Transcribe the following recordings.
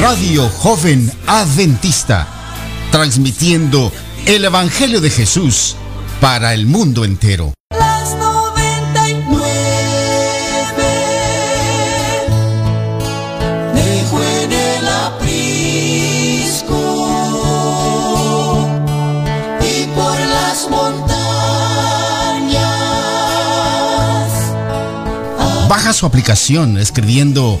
Radio Joven Adventista, transmitiendo el Evangelio de Jesús para el mundo entero. las 99 dejó en el aprisco. Y por las montañas. Baja su aplicación escribiendo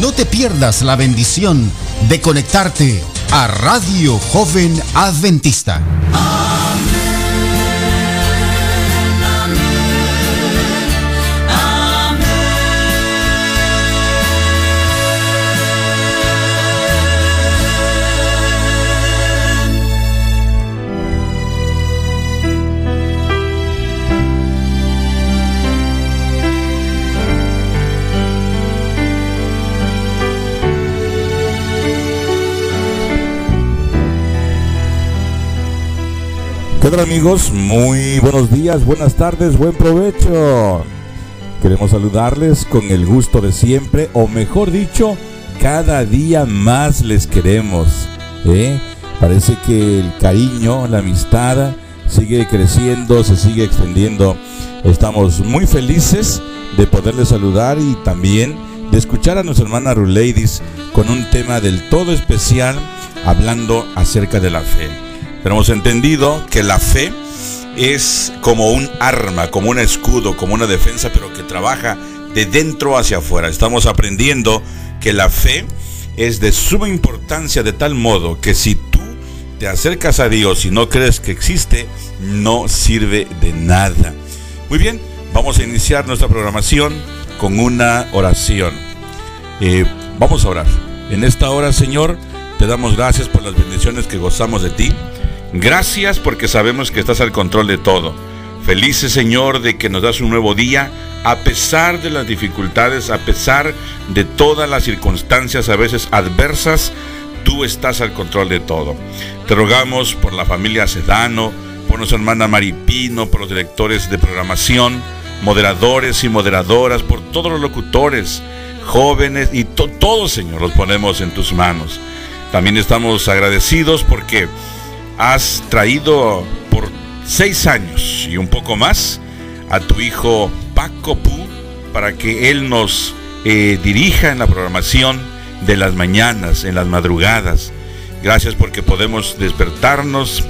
No te pierdas la bendición de conectarte a Radio Joven Adventista. ¿Qué tal amigos? Muy buenos días, buenas tardes, buen provecho. Queremos saludarles con el gusto de siempre, o mejor dicho, cada día más les queremos. ¿eh? Parece que el cariño, la amistad sigue creciendo, se sigue extendiendo. Estamos muy felices de poderles saludar y también de escuchar a nuestra hermana Ruleidis con un tema del todo especial hablando acerca de la fe. Pero hemos entendido que la fe es como un arma, como un escudo, como una defensa, pero que trabaja de dentro hacia afuera. Estamos aprendiendo que la fe es de suma importancia de tal modo que si tú te acercas a Dios y no crees que existe, no sirve de nada. Muy bien, vamos a iniciar nuestra programación con una oración. Eh, vamos a orar. En esta hora, Señor, te damos gracias por las bendiciones que gozamos de ti. Gracias porque sabemos que estás al control de todo. Felices, Señor, de que nos das un nuevo día, a pesar de las dificultades, a pesar de todas las circunstancias a veces adversas, tú estás al control de todo. Te rogamos por la familia Sedano, por nuestra hermana Maripino, por los directores de programación, moderadores y moderadoras, por todos los locutores, jóvenes y to- todos, Señor, los ponemos en tus manos. También estamos agradecidos porque has traído por seis años y un poco más a tu hijo Paco Pu para que él nos eh, dirija en la programación de las mañanas, en las madrugadas. Gracias porque podemos despertarnos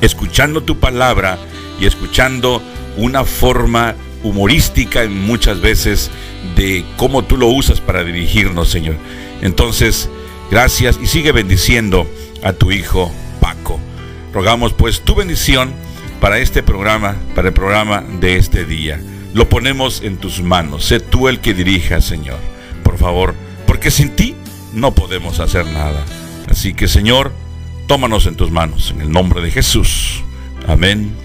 escuchando tu palabra y escuchando una forma humorística en muchas veces de cómo tú lo usas para dirigirnos, Señor. Entonces, gracias y sigue bendiciendo a tu hijo Paco. Rogamos pues tu bendición para este programa, para el programa de este día. Lo ponemos en tus manos. Sé tú el que dirija, Señor. Por favor, porque sin ti no podemos hacer nada. Así que, Señor, tómanos en tus manos. En el nombre de Jesús. Amén.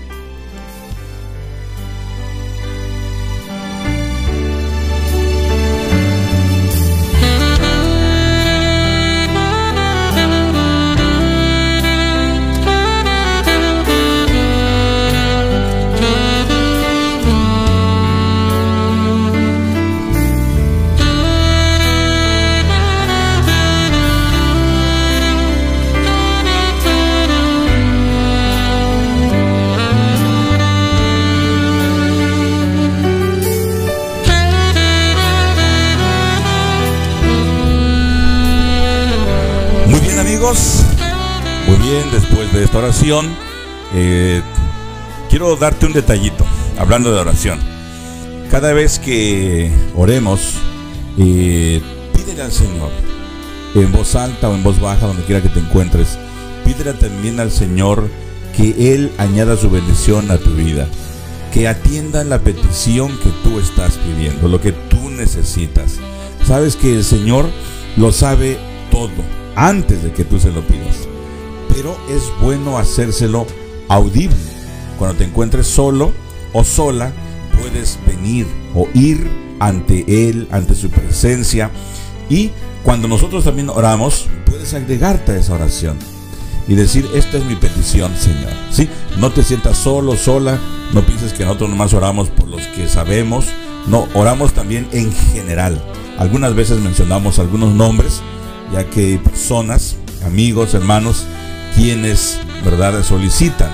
Después de esta oración, eh, quiero darte un detallito, hablando de oración. Cada vez que oremos, eh, pídele al Señor, en voz alta o en voz baja, donde quiera que te encuentres, pídele también al Señor que Él añada su bendición a tu vida, que atienda la petición que tú estás pidiendo, lo que tú necesitas. Sabes que el Señor lo sabe todo antes de que tú se lo pidas. Pero es bueno hacérselo audible. Cuando te encuentres solo o sola, puedes venir o ir ante Él, ante su presencia. Y cuando nosotros también oramos, puedes agregarte a esa oración y decir, esta es mi petición, Señor. ¿Sí? No te sientas solo, sola, no pienses que nosotros nomás oramos por los que sabemos, no, oramos también en general. Algunas veces mencionamos algunos nombres, ya que personas, amigos, hermanos, quienes, ¿verdad?, solicitan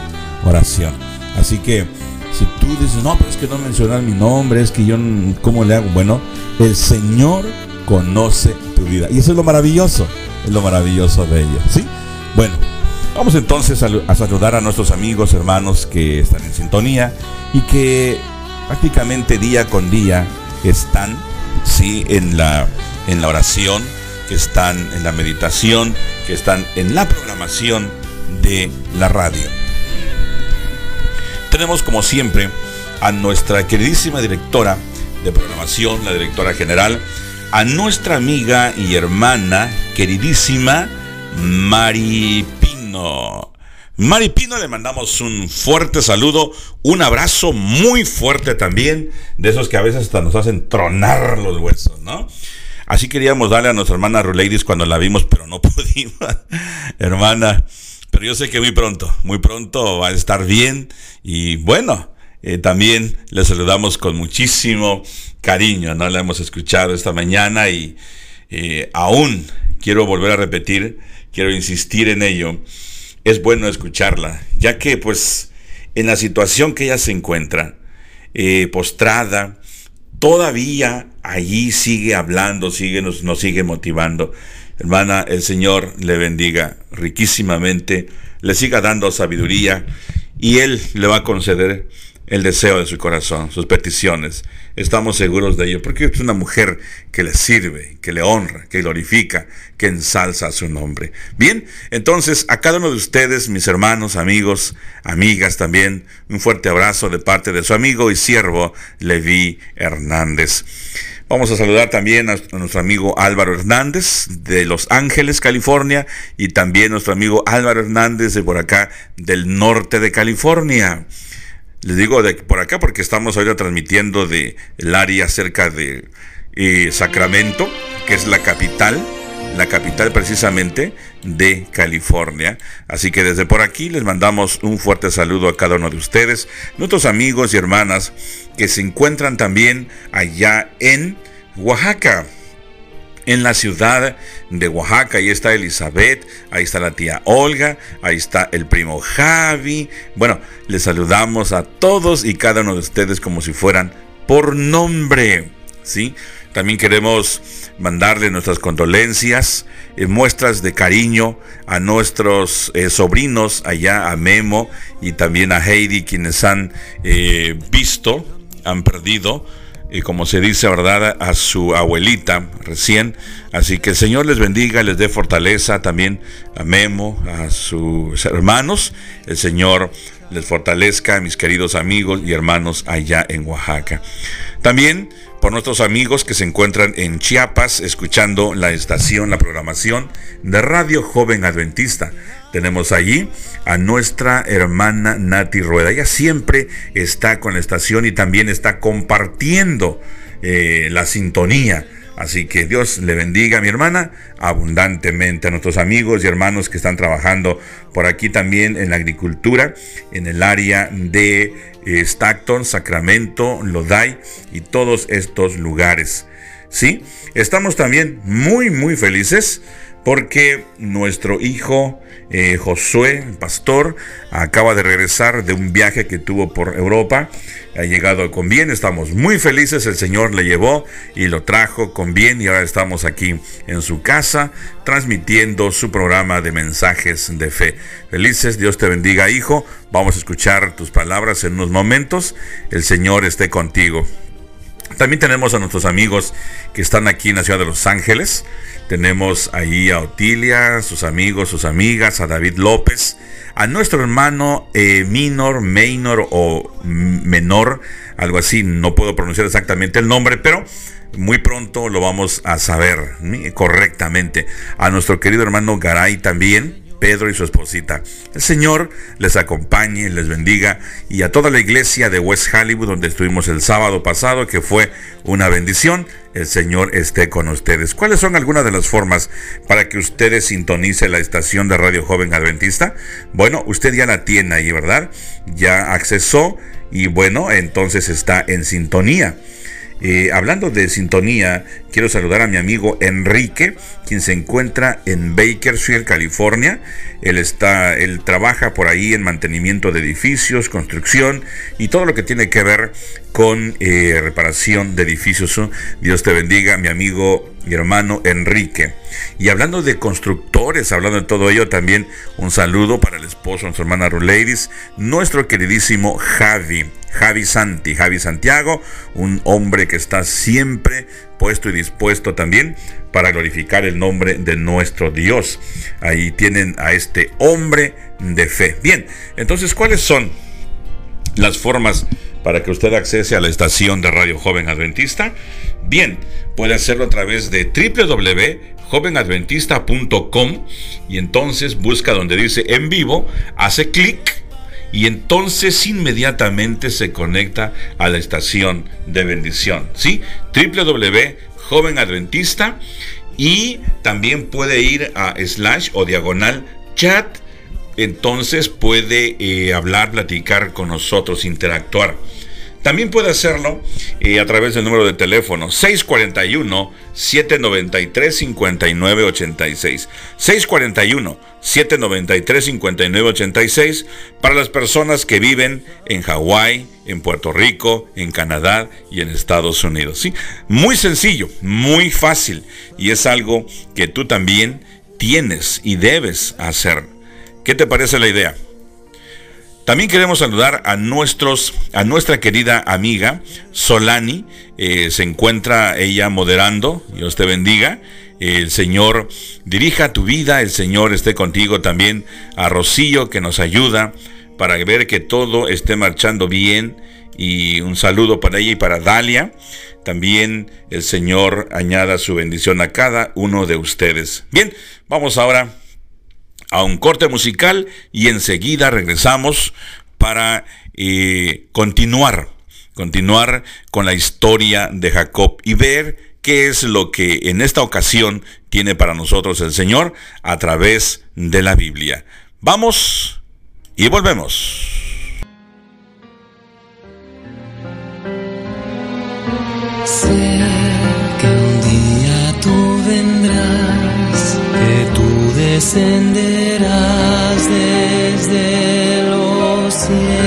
oración. Así que si tú dices, no, pero es que no mencionar mi nombre, es que yo, ¿cómo le hago? Bueno, el Señor conoce tu vida. Y eso es lo maravilloso, es lo maravilloso de ella, ¿sí? Bueno, vamos entonces a, saludar a nuestros amigos, hermanos que están en sintonía y que prácticamente día con día están, ¿sí? En la, en la oración, que están en la meditación, que están en la programación de la radio. Tenemos como siempre a nuestra queridísima directora de programación, la directora general, a nuestra amiga y hermana queridísima Mari Pino. Mari Pino le mandamos un fuerte saludo, un abrazo muy fuerte también, de esos que a veces hasta nos hacen tronar los huesos, ¿no? Así queríamos darle a nuestra hermana Ruleidis cuando la vimos, pero no pudimos. hermana, pero yo sé que muy pronto, muy pronto va a estar bien. Y bueno, eh, también le saludamos con muchísimo cariño, ¿no? La hemos escuchado esta mañana y eh, aún quiero volver a repetir, quiero insistir en ello. Es bueno escucharla, ya que pues en la situación que ella se encuentra, eh, postrada, todavía allí sigue hablando, sigue, nos, nos sigue motivando. Hermana, el Señor le bendiga riquísimamente, le siga dando sabiduría y Él le va a conceder el deseo de su corazón, sus peticiones. Estamos seguros de ello, porque es una mujer que le sirve, que le honra, que glorifica, que ensalza su nombre. Bien, entonces a cada uno de ustedes, mis hermanos, amigos, amigas también, un fuerte abrazo de parte de su amigo y siervo Levi Hernández. Vamos a saludar también a, nuestro amigo Álvaro Hernández de Los Ángeles, California, y también nuestro amigo Álvaro Hernández de por acá del norte de California. Les digo de por acá porque estamos ahora transmitiendo de el área cerca de eh, Sacramento, que es la capital, la capital precisamente de California. Así que desde por aquí les mandamos un fuerte saludo a cada uno de ustedes, nuestros amigos y hermanas que se encuentran también allá en Oaxaca en la ciudad de Oaxaca. Ahí está Elizabeth, ahí está la tía Olga, ahí está el primo Javi. Bueno, les saludamos a todos y cada uno de ustedes como si fueran por nombre. ¿Sí? También queremos mandarle nuestras condolencias, eh, muestras de cariño a nuestros eh, sobrinos allá, a Memo y también a Heidi, quienes han eh, visto, han perdido y como se dice, ¿verdad?, a su abuelita recién. Así que el Señor les bendiga, les dé fortaleza también a Memo, a sus hermanos. El Señor les fortalezca, mis queridos amigos y hermanos allá en Oaxaca. También por nuestros amigos que se encuentran en Chiapas escuchando la estación, la programación de Radio Joven Adventista. Tenemos allí a nuestra hermana Nati Rueda. Ella siempre está con la estación y también está compartiendo eh, la sintonía. Así que Dios le bendiga a mi hermana abundantemente, a nuestros amigos y hermanos que están trabajando por aquí también en la agricultura, en el área de eh, Stockton, Sacramento, Lodi y todos estos lugares. Sí, estamos también muy, muy felices porque nuestro hijo eh, Josué, pastor, acaba de regresar de un viaje que tuvo por Europa. Ha llegado con bien, estamos muy felices. El Señor le llevó y lo trajo con bien y ahora estamos aquí en su casa transmitiendo su programa de mensajes de fe. Felices, Dios te bendiga, hijo. Vamos a escuchar tus palabras en unos momentos. El Señor esté contigo. También tenemos a nuestros amigos que están aquí en la ciudad de Los Ángeles. Tenemos ahí a Otilia, sus amigos, sus amigas, a David López, a nuestro hermano eh, Minor, o Menor, algo así, no puedo pronunciar exactamente el nombre, pero muy pronto lo vamos a saber correctamente. A nuestro querido hermano Garay también, Pedro y su esposita. El Señor les acompañe, les bendiga y a toda la iglesia de West Hollywood donde estuvimos el sábado pasado, que fue una bendición, el Señor esté con ustedes. ¿Cuáles son algunas de las formas para que ustedes sintonice la estación de Radio Joven Adventista? Bueno, usted ya la tiene ahí, ¿verdad? Ya accesó y bueno, entonces está en sintonía. Eh, hablando de sintonía, quiero saludar a mi amigo Enrique, quien se encuentra en Bakersfield, California. Él está, él trabaja por ahí en mantenimiento de edificios, construcción y todo lo que tiene que ver con eh, reparación de edificios. Dios te bendiga, mi amigo y hermano Enrique. Y hablando de constructores, hablando de todo ello, también un saludo para el esposo, nuestra hermana Ladies, nuestro queridísimo Javi, Javi Santi, Javi Santiago, un hombre que está siempre puesto y dispuesto también para glorificar el nombre de nuestro Dios. Ahí tienen a este hombre de fe. Bien, entonces, ¿cuáles son las formas para que usted accese a la estación de Radio Joven Adventista? Bien, puede hacerlo a través de www.jovenadventista.com y entonces busca donde dice en vivo, hace clic y entonces inmediatamente se conecta a la estación de bendición, ¿sí? www.jovenadventista y también puede ir a slash o diagonal chat, entonces puede eh, hablar, platicar con nosotros, interactuar. También puede hacerlo eh, a través del número de teléfono 641-793-5986. 641-793-5986 para las personas que viven en Hawái, en Puerto Rico, en Canadá y en Estados Unidos. ¿sí? Muy sencillo, muy fácil y es algo que tú también tienes y debes hacer. ¿Qué te parece la idea? También queremos saludar a nuestros, a nuestra querida amiga Solani. Eh, se encuentra ella moderando. Dios te bendiga. El Señor dirija tu vida, el Señor esté contigo también. A Rocío que nos ayuda para ver que todo esté marchando bien. Y un saludo para ella y para Dalia. También el Señor añada su bendición a cada uno de ustedes. Bien, vamos ahora a un corte musical y enseguida regresamos para eh, continuar, continuar con la historia de Jacob y ver qué es lo que en esta ocasión tiene para nosotros el Señor a través de la Biblia. Vamos y volvemos. Descenderás desde los cielos.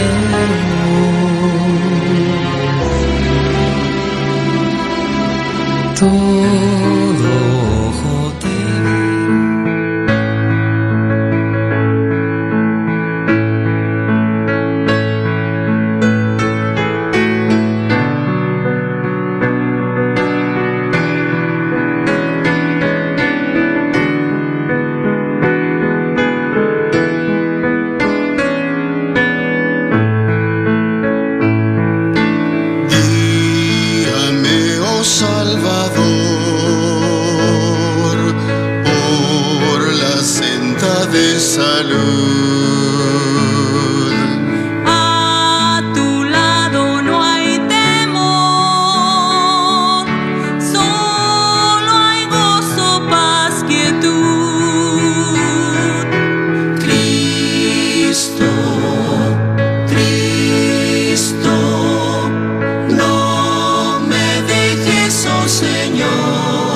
Señor,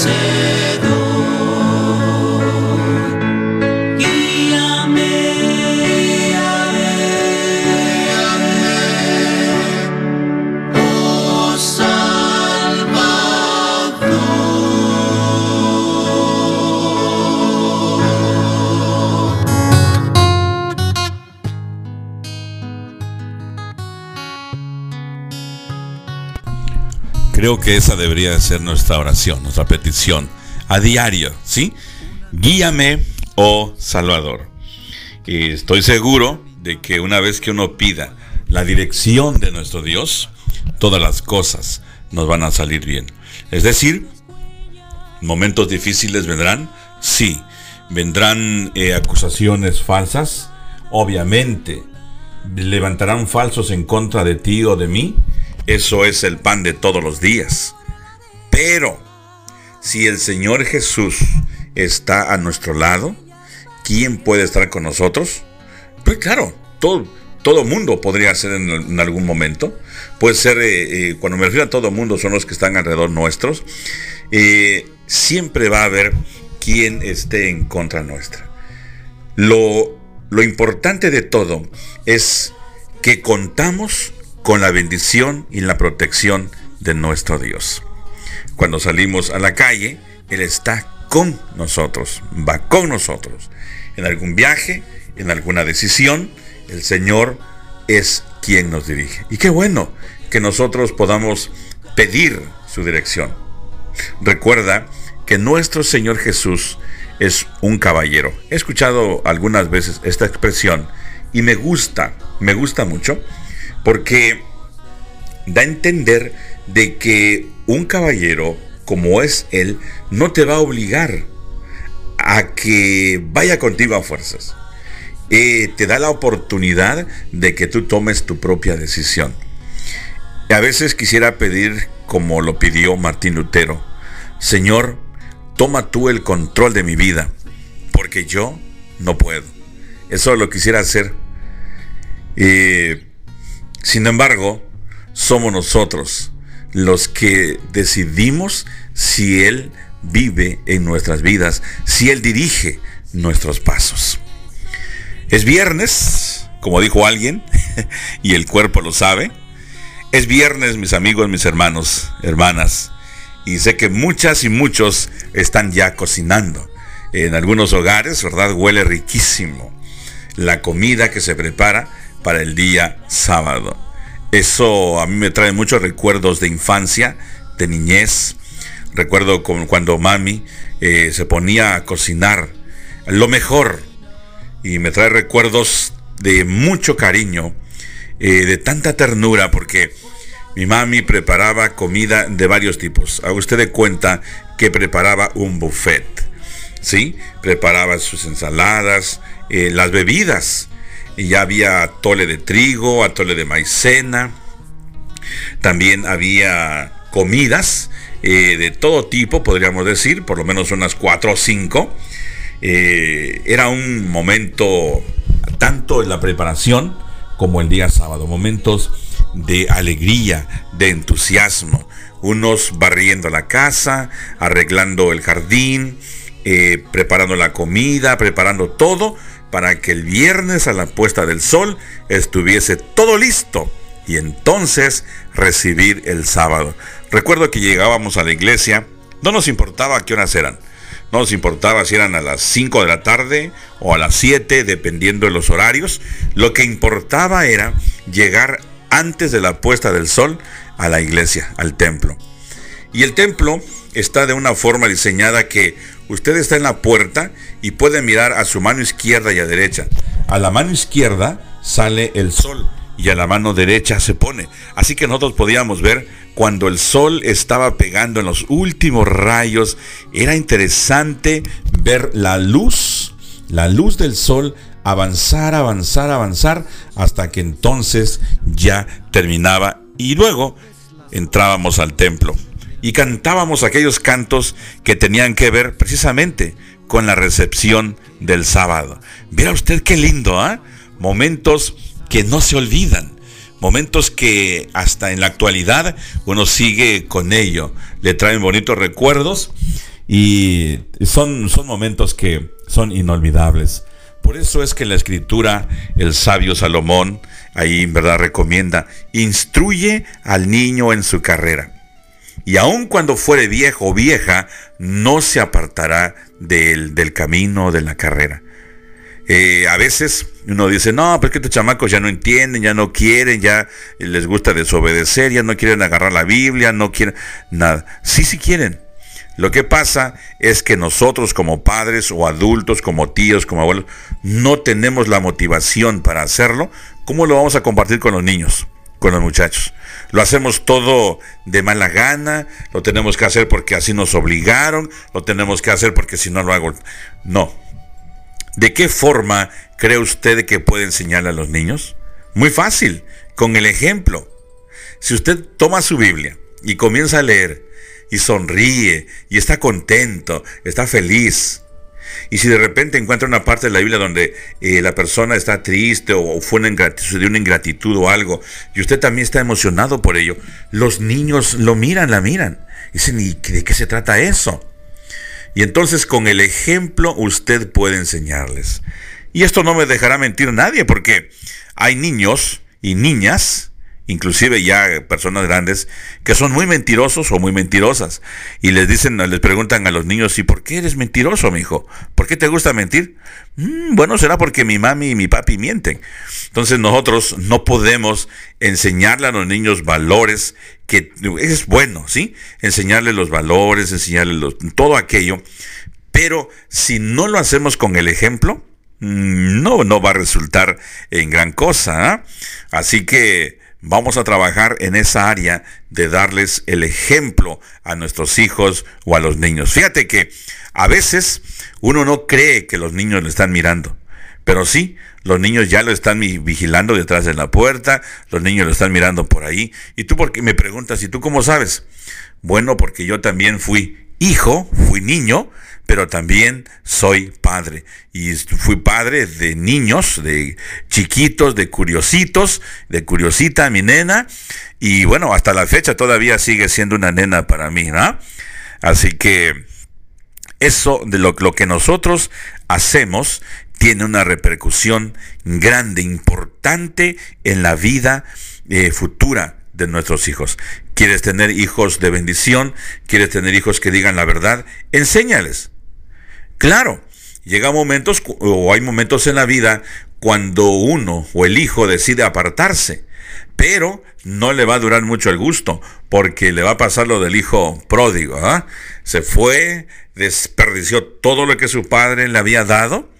say Que esa debería ser nuestra oración, nuestra petición a diario, ¿sí? Guíame, oh Salvador. Estoy seguro de que una vez que uno pida la dirección de nuestro Dios, todas las cosas nos van a salir bien. Es decir, momentos difíciles vendrán, sí. Vendrán eh, acusaciones falsas, obviamente. Levantarán falsos en contra de ti o de mí. Eso es el pan de todos los días. Pero, si el Señor Jesús está a nuestro lado, ¿quién puede estar con nosotros? Pues claro, todo, todo mundo podría ser en, algún momento. Puede ser, eh, eh, cuando me refiero a todo mundo, son los que están alrededor nuestros. Eh, siempre va a haber quien esté en contra nuestra. Lo, lo importante de todo es que contamos con la bendición y la protección de nuestro Dios. Cuando salimos a la calle, Él está con nosotros, va con nosotros. En algún viaje, en alguna decisión, el Señor es quien nos dirige. Y qué bueno que nosotros podamos pedir su dirección. Recuerda que nuestro Señor Jesús es un caballero. He escuchado algunas veces esta expresión y me gusta, me gusta mucho porque da a entender de que un caballero como es él no te va a obligar a que vaya contigo a fuerzas. Eh, te da la oportunidad de que tú tomes tu propia decisión. A veces quisiera pedir, como lo pidió Martín Lutero, Señor, toma tú el control de mi vida, porque yo no puedo. Eso lo quisiera hacer. Eh, sin embargo, somos nosotros los que decidimos si Él vive en nuestras vidas, si Él dirige nuestros pasos. Es viernes, como dijo alguien, y el cuerpo lo sabe. Es viernes, mis amigos, mis hermanos, hermanas. Y sé que muchas y muchos están ya cocinando. En algunos hogares, ¿verdad? Huele riquísimo la comida que se prepara para el día sábado. Eso a mí me trae muchos recuerdos de infancia, de niñez. Recuerdo cuando mami eh, se ponía a cocinar lo mejor y me trae recuerdos de mucho cariño, eh, de tanta ternura, porque mi mami preparaba comida de varios tipos. Haga usted de cuenta que preparaba un buffet, ¿sí? Preparaba sus ensaladas, eh, las bebidas. Y ya había atole de trigo, atole de maicena. También había comidas eh, de todo tipo, podríamos decir, por lo menos unas cuatro o cinco. Eh, era un momento, tanto en la preparación como el día sábado, momentos de alegría, de entusiasmo. Unos barriendo la casa, arreglando el jardín, eh, preparando la comida, preparando todo para que el viernes a la puesta del sol estuviese todo listo y entonces recibir el sábado. Recuerdo que llegábamos a la iglesia, no nos importaba qué horas eran. No nos importaba si eran a las 5 de la tarde o a las 7, dependiendo de los horarios. Lo que importaba era llegar antes de la puesta del sol a la iglesia, al templo. Y el templo está de una forma diseñada que usted está en la puerta y puede mirar a su mano izquierda y a derecha. A la mano izquierda sale el sol y a la mano derecha se pone. Así que nosotros podíamos ver cuando el sol estaba pegando en los últimos rayos. Era interesante ver la luz, la luz del sol avanzar, avanzar, avanzar, hasta que entonces ya terminaba y luego entrábamos al templo y cantábamos aquellos cantos que tenían que ver precisamente con la recepción del sábado. Mira usted qué lindo, ¿ah? Momentos que no se olvidan, momentos que hasta en la actualidad uno sigue con ello, le traen bonitos recuerdos y son, son momentos que son inolvidables. Por eso es que en la escritura el sabio Salomón ahí en verdad recomienda, instruye al niño en su carrera. Y aun cuando fuere viejo o vieja, no se apartará del, del camino de la carrera. Eh, a veces uno dice, no, pues que estos chamacos ya no entienden, ya no quieren, ya les gusta desobedecer, ya no quieren agarrar la Biblia, no quieren nada. Sí, sí quieren. Lo que pasa es que nosotros como padres o adultos, como tíos, como abuelos, no tenemos la motivación para hacerlo. ¿Cómo lo vamos a compartir con los niños, con los muchachos? Lo hacemos todo de mala gana, lo tenemos que hacer porque así nos obligaron, lo tenemos que hacer porque si no lo hago. No, ¿De qué forma cree usted que puede enseñarle a los niños? Muy fácil, con el ejemplo. Si usted toma su Biblia y comienza a leer y sonríe y está contento, está feliz, y si de repente encuentra una parte de la Biblia donde eh, la persona está triste o, fue una ingratitud, una ingratitud o algo, y usted también está emocionado por ello, los niños lo miran, la miran. Dicen, ¿y de qué se trata eso? Y entonces con el ejemplo usted puede enseñarles. Y esto no me dejará mentir nadie porque hay niños y niñas inclusive ya personas grandes, que son muy mentirosos o muy mentirosas. Y les dicen, les preguntan a los niños, ¿y por qué eres mentiroso, mi hijo? ¿Por qué te gusta mentir? Mm, bueno, será porque mi mami y mi papi mienten. Entonces nosotros no podemos enseñarle a los niños valores que es bueno, ¿sí? Enseñarles los valores, enseñarles todo aquello. Pero si no lo hacemos con el ejemplo, mm, no, no va a resultar en gran cosa. ¿ah? Así que vamos a trabajar en esa área de darles el ejemplo a nuestros hijos o a los niños. Fíjate que a veces uno no cree que los niños lo están mirando, pero sí, los niños ya lo están vigilando detrás de la puerta, los niños lo están mirando por ahí. Y tú porque me preguntas, ¿y tú cómo sabes? Bueno, porque yo también fui hijo, fui niño, pero también soy padre. Y fui padre de niños, de chiquitos, de curiositos, de curiosita, mi nena. Y bueno, hasta la fecha todavía sigue siendo una nena para mí, ¿no? Así que eso de lo, que nosotros hacemos tiene una repercusión grande, importante en la vida eh, futura de nuestros hijos. ¿Quieres tener hijos de bendición? ¿Quieres tener hijos que digan la verdad? Enséñales. Claro, llega momentos o hay momentos en la vida cuando uno o el hijo decide apartarse, pero no le va a durar mucho el gusto, porque le va a pasar lo del hijo pródigo. ¿ah? Se fue, desperdició todo lo que su padre le había dado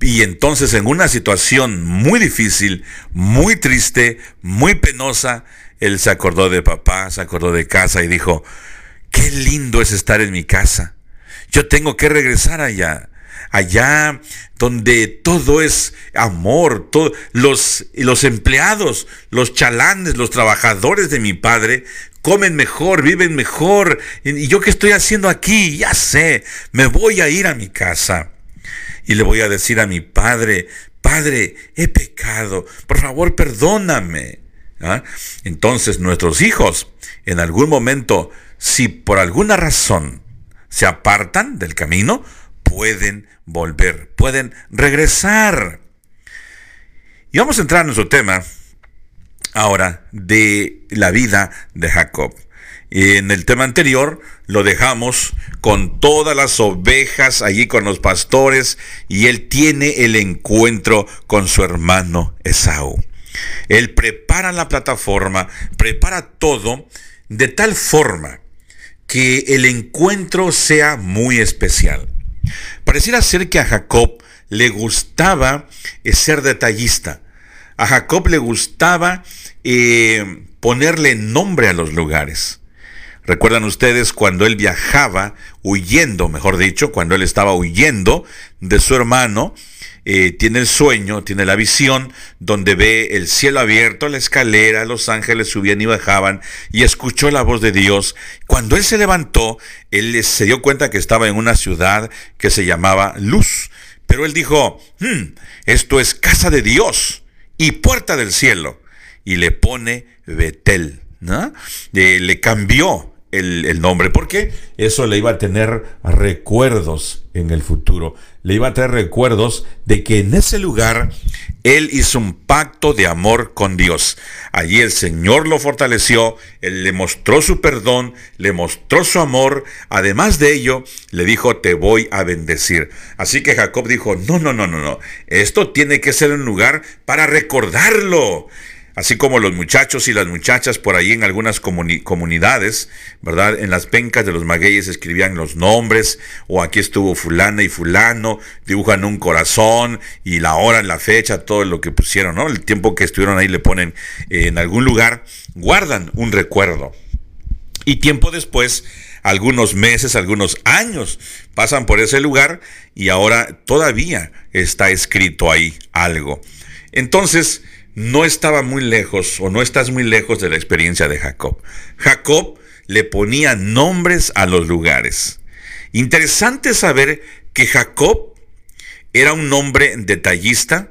y entonces en una situación muy difícil, muy triste, muy penosa, él se acordó de papá, se acordó de casa y dijo, qué lindo es estar en mi casa. Yo tengo que regresar allá. Allá donde todo es amor, los, los empleados, los chalanes, los trabajadores de mi padre comen mejor, viven mejor. ¿Y yo qué estoy haciendo aquí? Ya sé, me voy a ir a mi casa y le voy a decir a mi padre, Padre, he pecado, por favor perdóname. ¿Ah? Entonces nuestros hijos, en algún momento, si por alguna razón se apartan del camino, pueden volver, pueden regresar. Y vamos a entrar en nuestro tema ahora de la vida de Jacob. En el tema anterior lo dejamos con todas las ovejas allí con los pastores y él tiene el encuentro con su hermano Esaú. Él prepara la plataforma, prepara todo de tal forma que el encuentro sea muy especial. Pareciera ser que a Jacob le gustaba eh, ser detallista. A Jacob le gustaba eh, ponerle nombre a los lugares. Recuerdan ustedes cuando él viajaba, huyendo, mejor dicho, cuando él estaba huyendo de su hermano, eh, tiene el sueño, tiene la visión, donde ve el cielo abierto, la escalera, los ángeles subían y bajaban, y escuchó la voz de Dios. Cuando él se levantó, él se dio cuenta que estaba en una ciudad que se llamaba Luz. Pero él dijo, hmm, esto es casa de Dios y puerta del cielo. Y le pone Betel. ¿no? Eh, le cambió el, nombre, porque eso le iba a tener recuerdos en el futuro. Le iba a tener recuerdos de que en ese lugar él hizo un pacto de amor con Dios. Allí el Señor lo fortaleció, él le mostró su perdón, le mostró su amor. Además de ello, le dijo, te voy a bendecir. Así que Jacob dijo, no, no, no, no, no. Esto tiene que ser un lugar para recordarlo así como los muchachos y las muchachas por ahí en algunas comunidades, ¿verdad? En las pencas de los magueyes escribían los nombres, o aquí estuvo fulana y fulano, dibujan un corazón y la hora, la fecha, todo lo que pusieron, ¿no? El tiempo que estuvieron ahí le ponen en algún lugar, guardan un recuerdo. Y tiempo después, algunos meses, algunos años, pasan por ese lugar y ahora todavía está escrito ahí algo. Entonces, no estaba muy lejos o no estás muy lejos de la experiencia de Jacob. Jacob le ponía nombres a los lugares. Interesante saber que Jacob era un hombre detallista,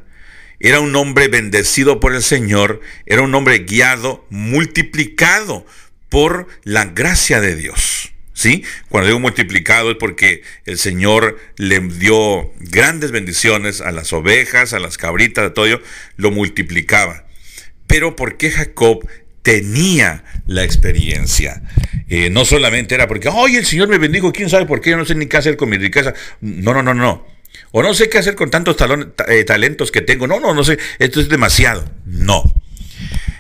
era un hombre bendecido por el Señor, era un hombre guiado, multiplicado por la gracia de Dios. ¿Sí? Cuando digo multiplicado es porque el Señor le dio grandes bendiciones a las ovejas, a las cabritas, a todo ello, lo multiplicaba. Pero porque Jacob tenía la experiencia. Eh, no solamente era porque, ¡ay, el Señor me bendijo! ¿Quién sabe por qué? Yo no sé ni qué hacer con mi riqueza. No, no, no, no. O no sé qué hacer con tantos eh, talentos que tengo. No, no, no sé. Esto es demasiado. No.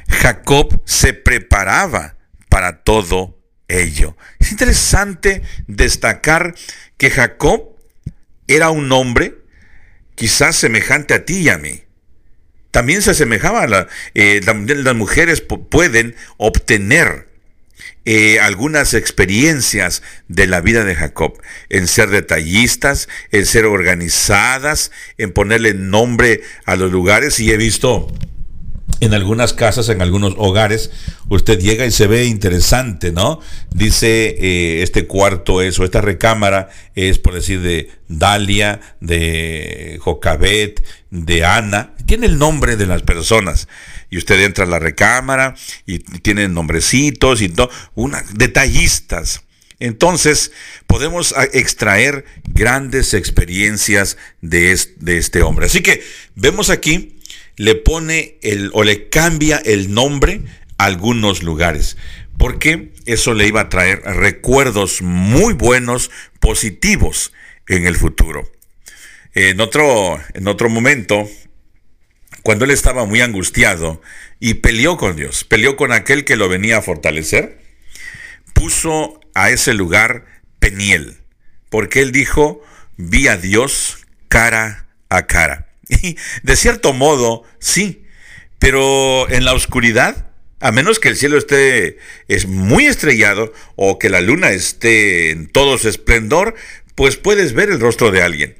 Jacob se preparaba para todo Es interesante destacar que Jacob era un hombre quizás semejante a ti y a mí. También se asemejaba a eh, las mujeres pueden obtener eh, algunas experiencias de la vida de Jacob, en ser detallistas, en ser organizadas, en ponerle nombre a los lugares. Y he visto en algunas casas, en algunos hogares, usted llega y se ve interesante, ¿no? Dice, eh, este cuarto es, o esta recámara es, por decir, de Dalia, de Jocabet, de Ana, tiene el nombre de las personas. Y usted entra a la recámara y tiene nombrecitos y todo, una, detallistas. Entonces, podemos ah, extraer grandes experiencias de de este hombre. Así que vemos aquí le pone el o le cambia el nombre a algunos lugares, porque eso le iba a traer recuerdos muy buenos, positivos en el futuro. En otro, en otro momento, cuando él estaba muy angustiado y peleó con Dios, peleó con aquel que lo venía a fortalecer, puso a ese lugar Peniel, porque él dijo, vi a Dios cara a cara. de cierto modo, sí, pero en la oscuridad, a menos que el cielo esté es muy estrellado o que la luna esté en todo su esplendor, pues puedes ver el rostro de alguien.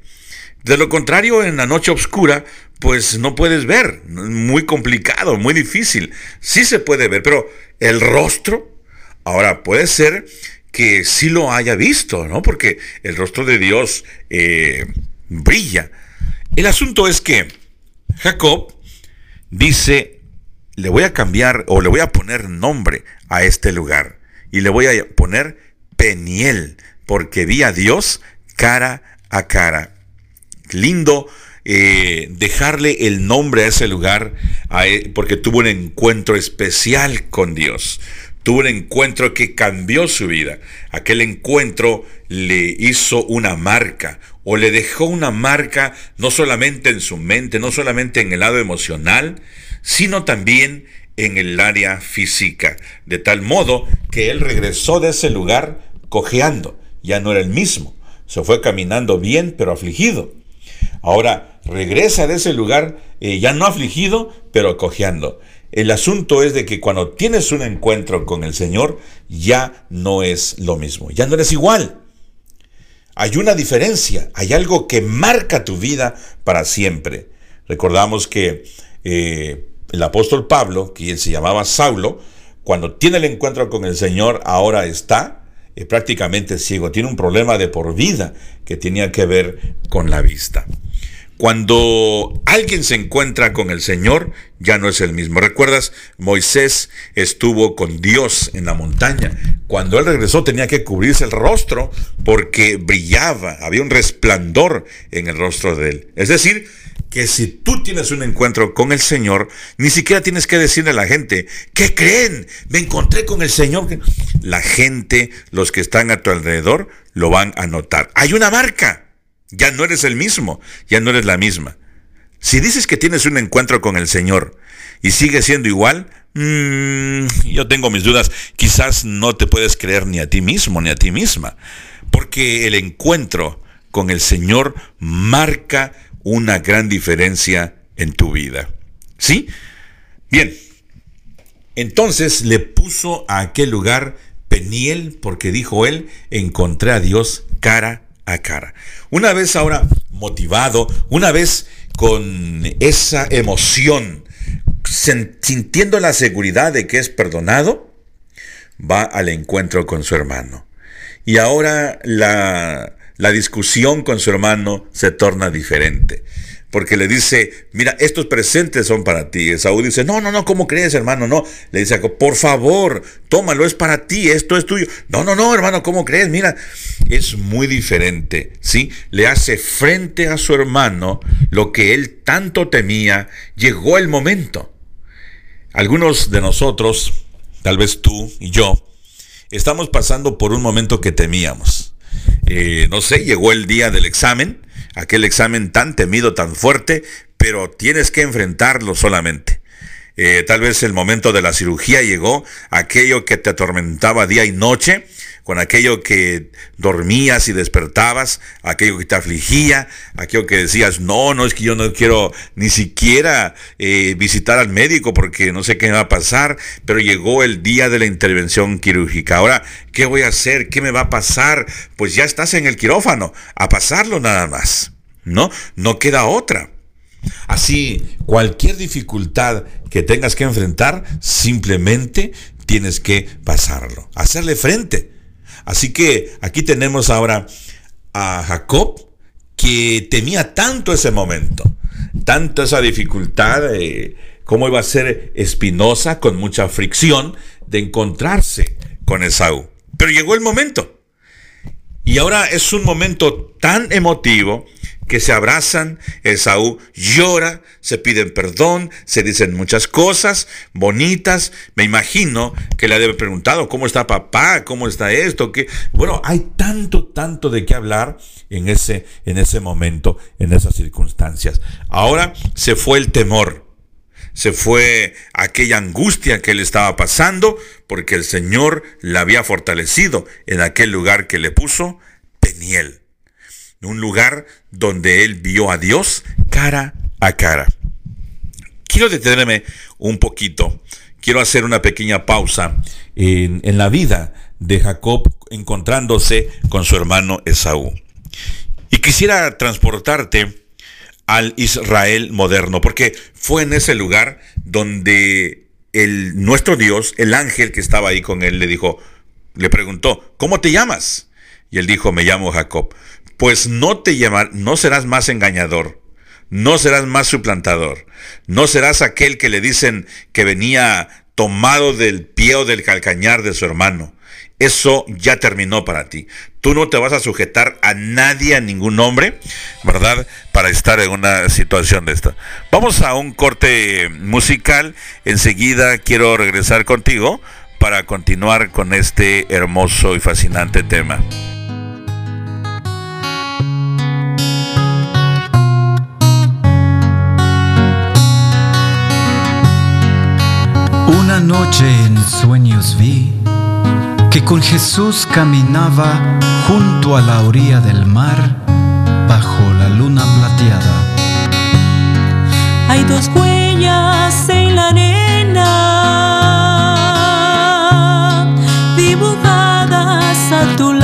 De lo contrario, en la noche oscura, pues no puedes ver. Muy complicado, muy difícil. Sí se puede ver, pero el rostro, ahora puede ser que sí lo haya visto, ¿no? Porque el rostro de Dios eh, brilla. El asunto es que Jacob dice, le voy a cambiar o le voy a poner nombre a este lugar y le voy a poner Peniel, porque vi a Dios cara a cara. Lindo eh, dejarle el nombre a ese lugar porque tuvo un encuentro especial con Dios. Tuvo un encuentro que cambió su vida. Aquel encuentro le hizo una marca, o le dejó una marca no solamente en su mente, no solamente en el lado emocional, sino también en el área física, de tal modo que él regresó de ese lugar cojeando, ya no era el mismo. Se fue caminando bien, pero afligido. Ahora regresa de ese lugar eh, ya no afligido, pero cojeando. El asunto es de que cuando tienes un encuentro con el Señor, ya no es lo mismo, ya no eres igual. Hay una diferencia, hay algo que marca tu vida para siempre. Recordamos que eh, el apóstol Pablo, quien se llamaba Saulo, cuando tiene el encuentro con el Señor, ahora está eh, prácticamente ciego, tiene un problema de por vida que tenía que ver con la vista. Cuando alguien se encuentra con el Señor, ya no es el mismo. ¿Recuerdas? Moisés estuvo con Dios en la montaña. Cuando él regresó tenía que cubrirse el rostro porque brillaba, había un resplandor en el rostro de él. Es decir, que si tú tienes un encuentro con el Señor, ni siquiera tienes que decirle a la gente, ¿qué creen? Me encontré con el Señor. La gente, los que están a tu alrededor, lo van a notar. Hay una marca. Ya no eres el mismo, ya no eres la misma. Si dices que tienes un encuentro con el Señor y sigue siendo igual, mmm, yo tengo mis dudas. Quizás no te puedes creer ni a ti mismo ni a ti misma, porque el encuentro con el Señor marca una gran diferencia en tu vida. ¿Sí? Bien. Entonces le puso a aquel lugar Peniel porque dijo él, encontré a Dios cara cara. Una vez ahora motivado, una vez con esa emoción, sintiendo la seguridad de que es perdonado, va al encuentro con su hermano. Y ahora la, la discusión con su hermano se torna diferente porque le dice, mira, estos presentes son para ti. Esaú dice, no, no, no, ¿cómo crees, hermano? No. Le dice, por favor, tómalo, es para ti, esto es tuyo. No, no, no, hermano, ¿cómo crees? Mira, es muy diferente, ¿sí? Le hace frente a su hermano lo que él tanto temía. Llegó el momento. Algunos de nosotros, tal vez tú y yo, estamos pasando por un momento que temíamos. Eh, no sé, llegó el día del examen aquel examen tan temido, tan fuerte, pero tienes que enfrentarlo solamente. Eh, tal vez el momento de la cirugía llegó, aquello que te atormentaba día y noche, con aquello que dormías y despertabas, aquello que te afligía, aquello que decías, no, no es que yo no quiero ni siquiera eh, visitar al médico porque no sé qué va a pasar, pero llegó el día de la intervención quirúrgica. Ahora, ¿qué voy a hacer? ¿Qué me va a pasar? Pues ya estás en el quirófano, a pasarlo nada más. No, no queda otra. Así, cualquier dificultad que tengas que enfrentar, simplemente tienes que pasarlo, hacerle frente. Así que aquí tenemos ahora a Jacob que temía tanto ese momento, tanto esa dificultad, de cómo iba a ser espinosa, con mucha fricción, de encontrarse con Esaú. Pero llegó el momento. Y ahora es un momento tan emotivo que se abrazan, Esaú llora, se piden perdón, se dicen muchas cosas bonitas. Me imagino que le debe preguntado cómo está papá, cómo está esto, que bueno, hay tanto, tanto de qué hablar en ese, en ese momento, en esas circunstancias. Ahora se fue el temor. Se fue aquella angustia que él estaba pasando porque el Señor la había fortalecido en aquel lugar que le puso Peniel un lugar donde él vio a Dios cara a cara. Quiero detenerme un poquito, quiero hacer una pequeña pausa en, la vida de Jacob encontrándose con su hermano Esaú. Y quisiera transportarte al Israel moderno, porque fue en ese lugar donde el, nuestro Dios, el ángel que estaba ahí con él, le dijo, le preguntó, ¿cómo te llamas? Y él dijo, me llamo Jacob pues no te llamar, no serás más engañador, no serás más suplantador, no serás aquel que le dicen que venía tomado del pie o del calcañar de su hermano. Eso ya terminó para ti. Tú no te vas a sujetar a nadie, a ningún hombre, ¿verdad? Para estar en una situación de esta. Vamos a un corte musical. Enseguida quiero regresar contigo para continuar con este hermoso y fascinante tema. Noche en sueños vi que con Jesús caminaba junto a la orilla del mar bajo la luna plateada. Hay dos huellas en la arena dibujadas a tu lado.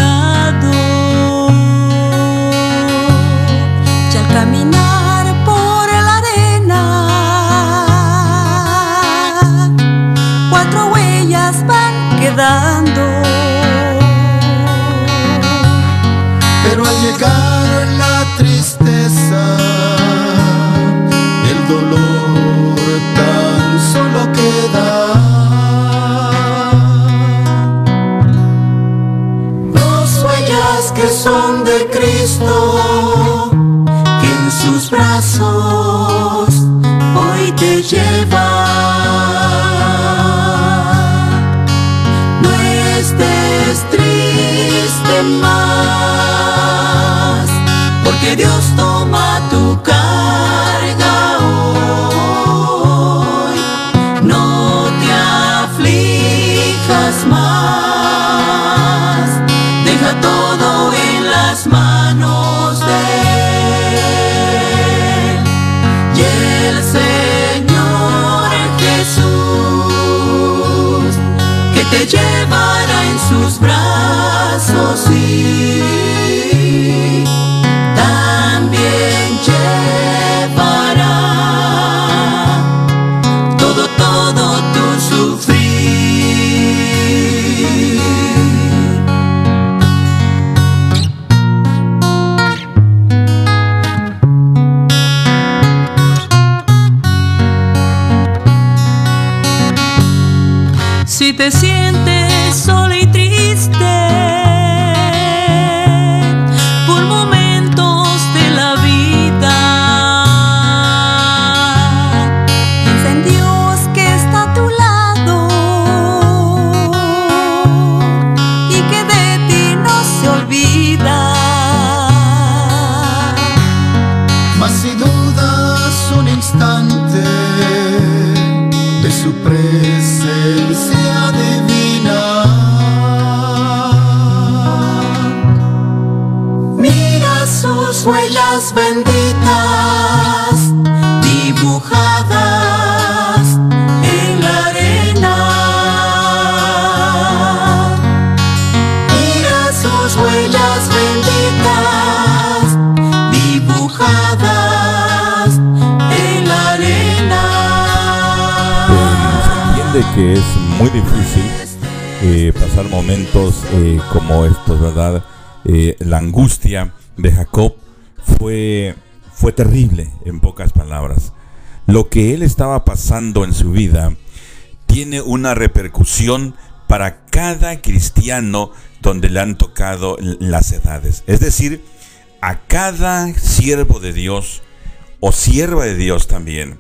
Más, porque Dios Que es muy difícil eh, pasar momentos eh, como estos, ¿verdad? Eh, la angustia de Jacob fue, fue terrible, en pocas palabras. Lo que él estaba pasando en su vida tiene una repercusión para cada cristiano donde le han tocado las edades. Es decir, a cada siervo de Dios o sierva de Dios también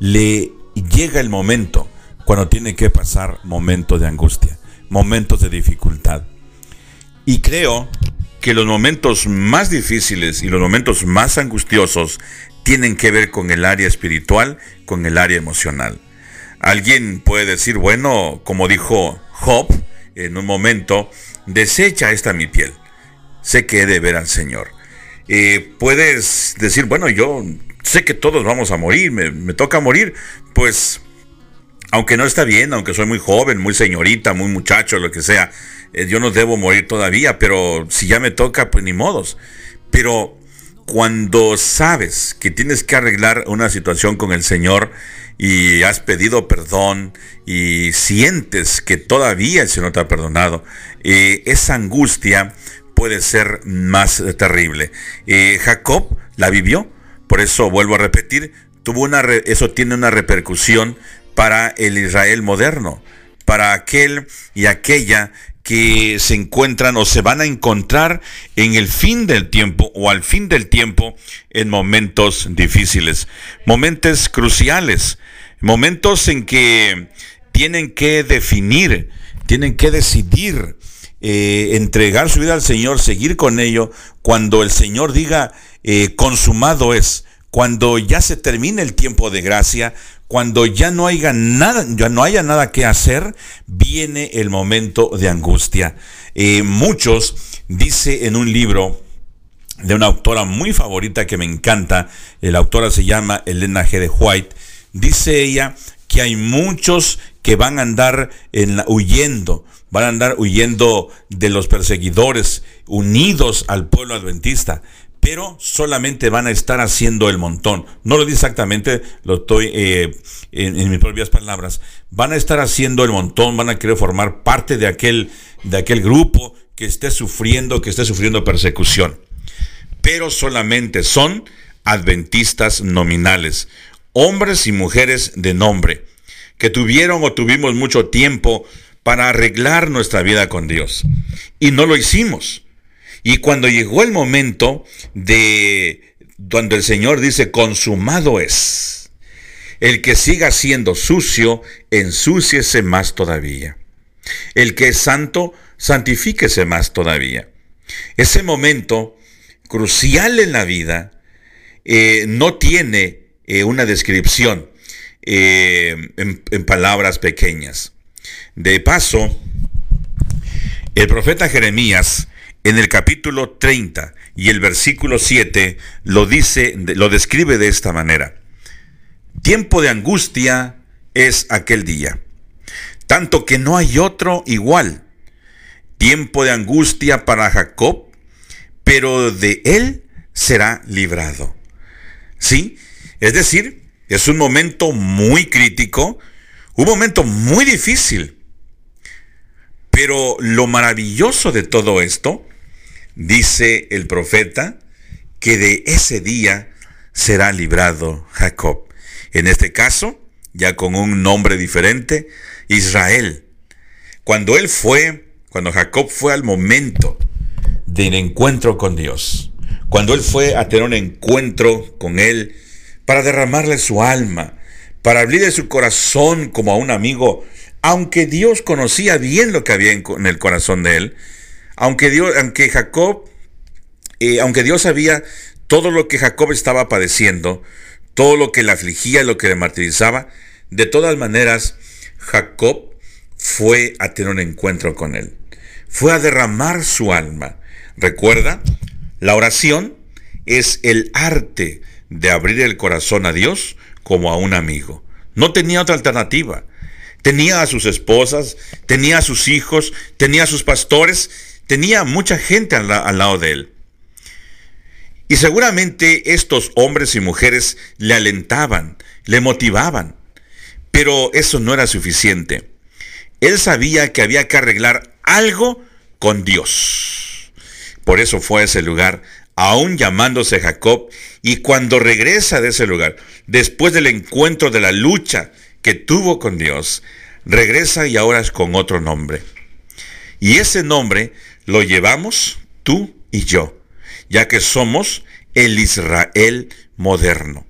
le llega el momento cuando tiene que pasar momentos de angustia, momentos de dificultad. Y creo que los momentos más difíciles y los momentos más angustiosos tienen que ver con el área espiritual, con el área emocional. Alguien puede decir, bueno, como dijo Job en un momento, desecha esta mi piel, sé que he de ver al Señor. Eh, puedes decir, bueno, yo sé que todos vamos a morir, me, me toca morir, pues aunque no está bien, aunque soy muy joven, muy señorita, muy muchacho, lo que sea, eh, yo no debo morir todavía, pero si ya me toca, pues ni modos. Pero cuando sabes que tienes que arreglar una situación con el Señor y has pedido perdón y sientes que todavía el Señor te ha perdonado, eh, esa angustia puede ser más terrible. Eh, Jacob la vivió, por eso vuelvo a repetir, tuvo una re- eso tiene una repercusión para el Israel moderno, para aquel y aquella que se encuentran o se van a encontrar en el fin del tiempo o al fin del tiempo en momentos difíciles, momentos cruciales, momentos en que tienen que definir, tienen que decidir, eh, entregar su vida al Señor, seguir con ello, cuando el Señor diga, eh, consumado es, cuando ya se termine el tiempo de gracia, cuando ya no haya nada, ya no haya nada que hacer, viene el momento de angustia. Eh, muchos, dice en un libro de una autora muy favorita que me encanta, la autora se llama Elena G. de White, dice ella que hay muchos que van a andar en huyendo, van a andar huyendo de los perseguidores, unidos al pueblo adventista pero solamente van a estar haciendo el montón. No lo dice exactamente, lo estoy eh, en, mis propias palabras. Van a estar haciendo el montón, van a querer formar parte de aquel, de aquel grupo que esté sufriendo, que esté sufriendo persecución. Pero solamente son adventistas nominales, hombres y mujeres de nombre, que tuvieron o tuvimos mucho tiempo para arreglar nuestra vida con Dios. Y no lo hicimos. Y cuando llegó el momento de donde el Señor dice, consumado es, el que siga siendo sucio, ensúciese más todavía. El que es santo, santifíquese más todavía. Ese momento crucial en la vida eh, no tiene eh, una descripción eh, en palabras pequeñas. De paso, el profeta Jeremías en el capítulo 30 y el versículo 7 lo dice, lo describe de esta manera. Tiempo de angustia es aquel día, tanto que no hay otro igual. Tiempo de angustia para Jacob, pero de él será librado. ¿Sí? Es decir, es un momento muy crítico, un momento muy difícil. Pero lo maravilloso de todo esto dice el profeta que de ese día será librado Jacob. En este caso, ya con un nombre diferente, Israel. Cuando él fue, cuando Jacob fue al momento del encuentro con Dios, cuando él fue a tener un encuentro con él para derramarle su alma, para abrirle su corazón como a un amigo, aunque Dios conocía bien lo que había en el corazón de él, aunque, Dios, aunque Jacob, eh, aunque Dios sabía todo lo que Jacob estaba padeciendo, todo lo que le afligía, lo que le martirizaba, de todas maneras, Jacob fue a tener un encuentro con él. Fue a derramar su alma. Recuerda, la oración es el arte de abrir el corazón a Dios como a un amigo. No tenía otra alternativa. Tenía a sus esposas, tenía a sus hijos, tenía a sus pastores tenía mucha gente al, lado de él. Y seguramente estos hombres y mujeres le alentaban, le motivaban, pero eso no era suficiente. Él sabía que había que arreglar algo con Dios. Por eso fue a ese lugar, aún llamándose Jacob, y cuando regresa de ese lugar, después del encuentro de la lucha que tuvo con Dios, regresa y ahora es con otro nombre. Y ese nombre lo llevamos tú y yo, ya que somos el Israel moderno.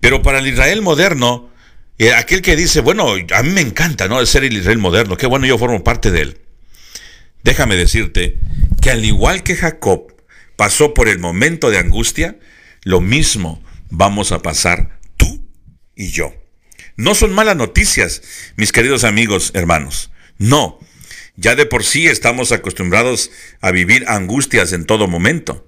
Pero para el Israel moderno, eh, aquel que dice, bueno, a mí me encanta, ¿no? Ser el Israel moderno, qué bueno, yo formo parte de él. Déjame decirte que al igual que Jacob pasó por el momento de angustia, lo mismo vamos a pasar tú y yo. No son malas noticias, mis queridos amigos, hermanos. No, ya de por sí estamos acostumbrados a vivir angustias en todo momento.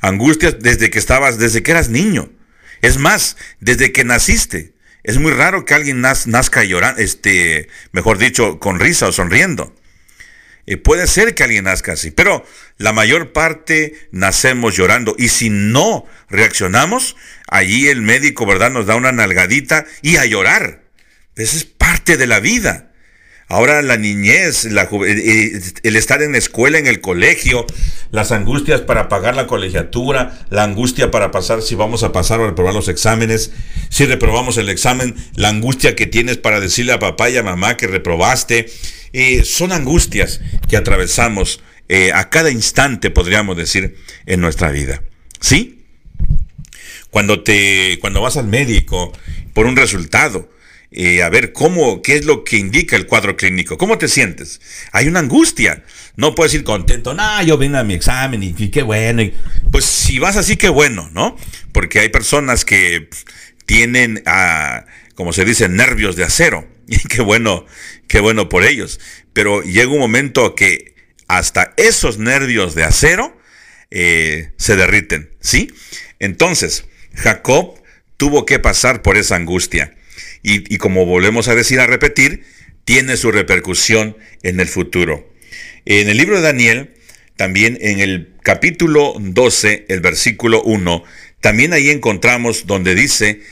Angustias desde que estabas, desde que eras niño. Es más, desde que naciste. Es muy raro que alguien nazca llorando, este, mejor dicho, con risa o sonriendo. Eh, puede ser que alguien nazca así, pero la mayor parte nacemos llorando y si no reaccionamos, allí el médico, ¿verdad?, nos da una nalgadita y a llorar. Esa es parte de la vida. Ahora la niñez, la el estar en la escuela, en el colegio, las angustias para pagar la colegiatura, la angustia para pasar si vamos a pasar o reprobar los exámenes, si reprobamos el examen, la angustia que tienes para decirle a papá y a mamá que reprobaste, eh, son angustias que atravesamos eh, a cada instante, podríamos decir, en nuestra vida. ¿Sí? Cuando te, cuando vas al médico por un resultado, eh, a ver cómo, qué es lo que indica el cuadro clínico. ¿Cómo te sientes? Hay una angustia. No puedes ir contento, no, yo vine a mi examen y, qué bueno. pues si vas así, qué bueno, ¿no? Porque hay personas que tienen, a, como se dice, nervios de acero. Y qué bueno, qué bueno por ellos. Pero llega un momento que hasta esos nervios de acero eh, se derriten, ¿sí? Entonces, Jacob tuvo que pasar por esa angustia. Y, como volvemos a decir, a repetir, tiene su repercusión en el futuro. En el libro de Daniel, también en el capítulo 12, el versículo 1, también ahí encontramos donde dice,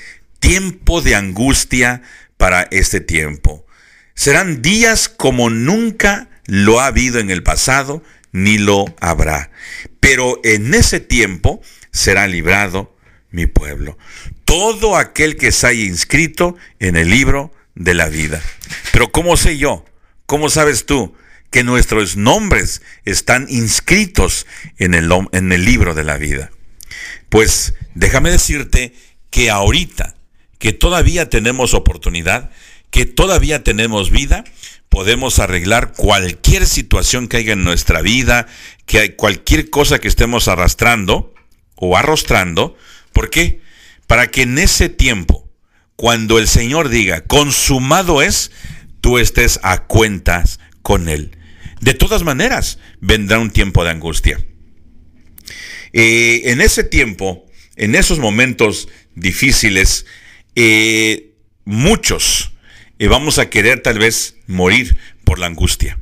tiempo de angustia para este tiempo. Serán días como nunca lo ha habido en el pasado, ni lo habrá. Pero en ese tiempo será librado mi pueblo. Todo aquel que se haya inscrito en el libro de la vida. Pero ¿cómo sé yo? ¿Cómo sabes tú que nuestros nombres están inscritos en el, en el libro de la vida? Pues déjame decirte que ahorita, que todavía tenemos oportunidad, que todavía tenemos vida, podemos arreglar cualquier situación que haya en nuestra vida, que hay cualquier cosa que estemos arrastrando o arrostrando. ¿Por qué? Para que en ese tiempo, cuando el Señor diga, consumado es, tú estés a cuentas con Él. De todas maneras, vendrá un tiempo de angustia. Eh, en ese tiempo, en esos momentos difíciles, eh, muchos eh, vamos a querer tal vez morir por la angustia.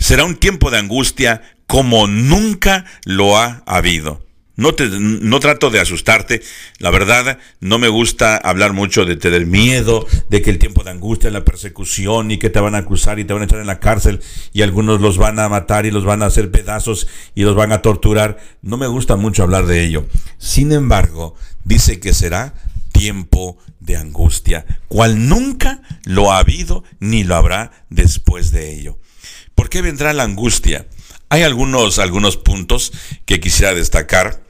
Será un tiempo de angustia como nunca lo ha habido. No, te, no trato de asustarte, la verdad no me gusta hablar mucho de tener miedo, de que el tiempo de angustia, la persecución y que te van a acusar y te van a echar en la cárcel y algunos los van a matar y los van a hacer pedazos y los van a torturar. No me gusta mucho hablar de ello. Sin embargo, dice que será tiempo de angustia, cual nunca lo ha habido ni lo habrá después de ello. ¿Por qué vendrá la angustia? Hay algunos, algunos puntos que quisiera destacar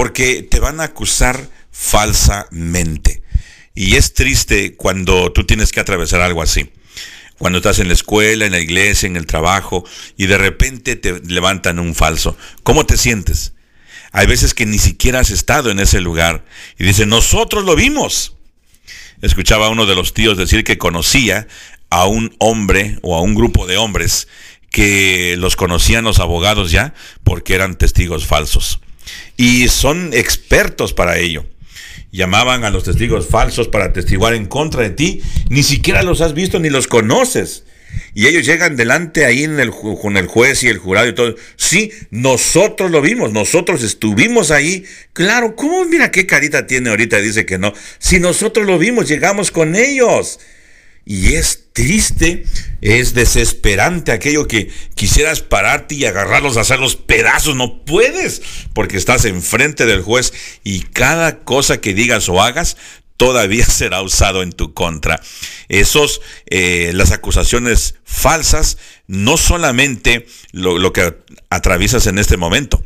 porque te van a acusar falsamente. Y es triste cuando tú tienes que atravesar algo así. Cuando estás en la escuela, en la iglesia, en el trabajo, y de repente te levantan un falso. ¿Cómo te sientes? Hay veces que ni siquiera has estado en ese lugar y dicen, nosotros lo vimos. Escuchaba a uno de los tíos decir que conocía a un hombre o a un grupo de hombres que los conocían los abogados ya porque eran testigos falsos. Y son expertos para ello. Llamaban a los testigos falsos para testiguar en contra de ti. Ni siquiera los has visto ni los conoces. Y ellos llegan delante ahí con el juez y el jurado y todo. Sí, nosotros lo vimos, nosotros estuvimos ahí. Claro, ¿cómo mira qué carita tiene ahorita? Dice que no. Si nosotros lo vimos, llegamos con ellos. Y es triste, es desesperante aquello que quisieras pararte y agarrarlos, hacerlos pedazos. No puedes, porque estás enfrente del juez y cada cosa que digas o hagas todavía será usado en tu contra. Esos, eh, las acusaciones falsas, no solamente lo, lo que atraviesas en este momento,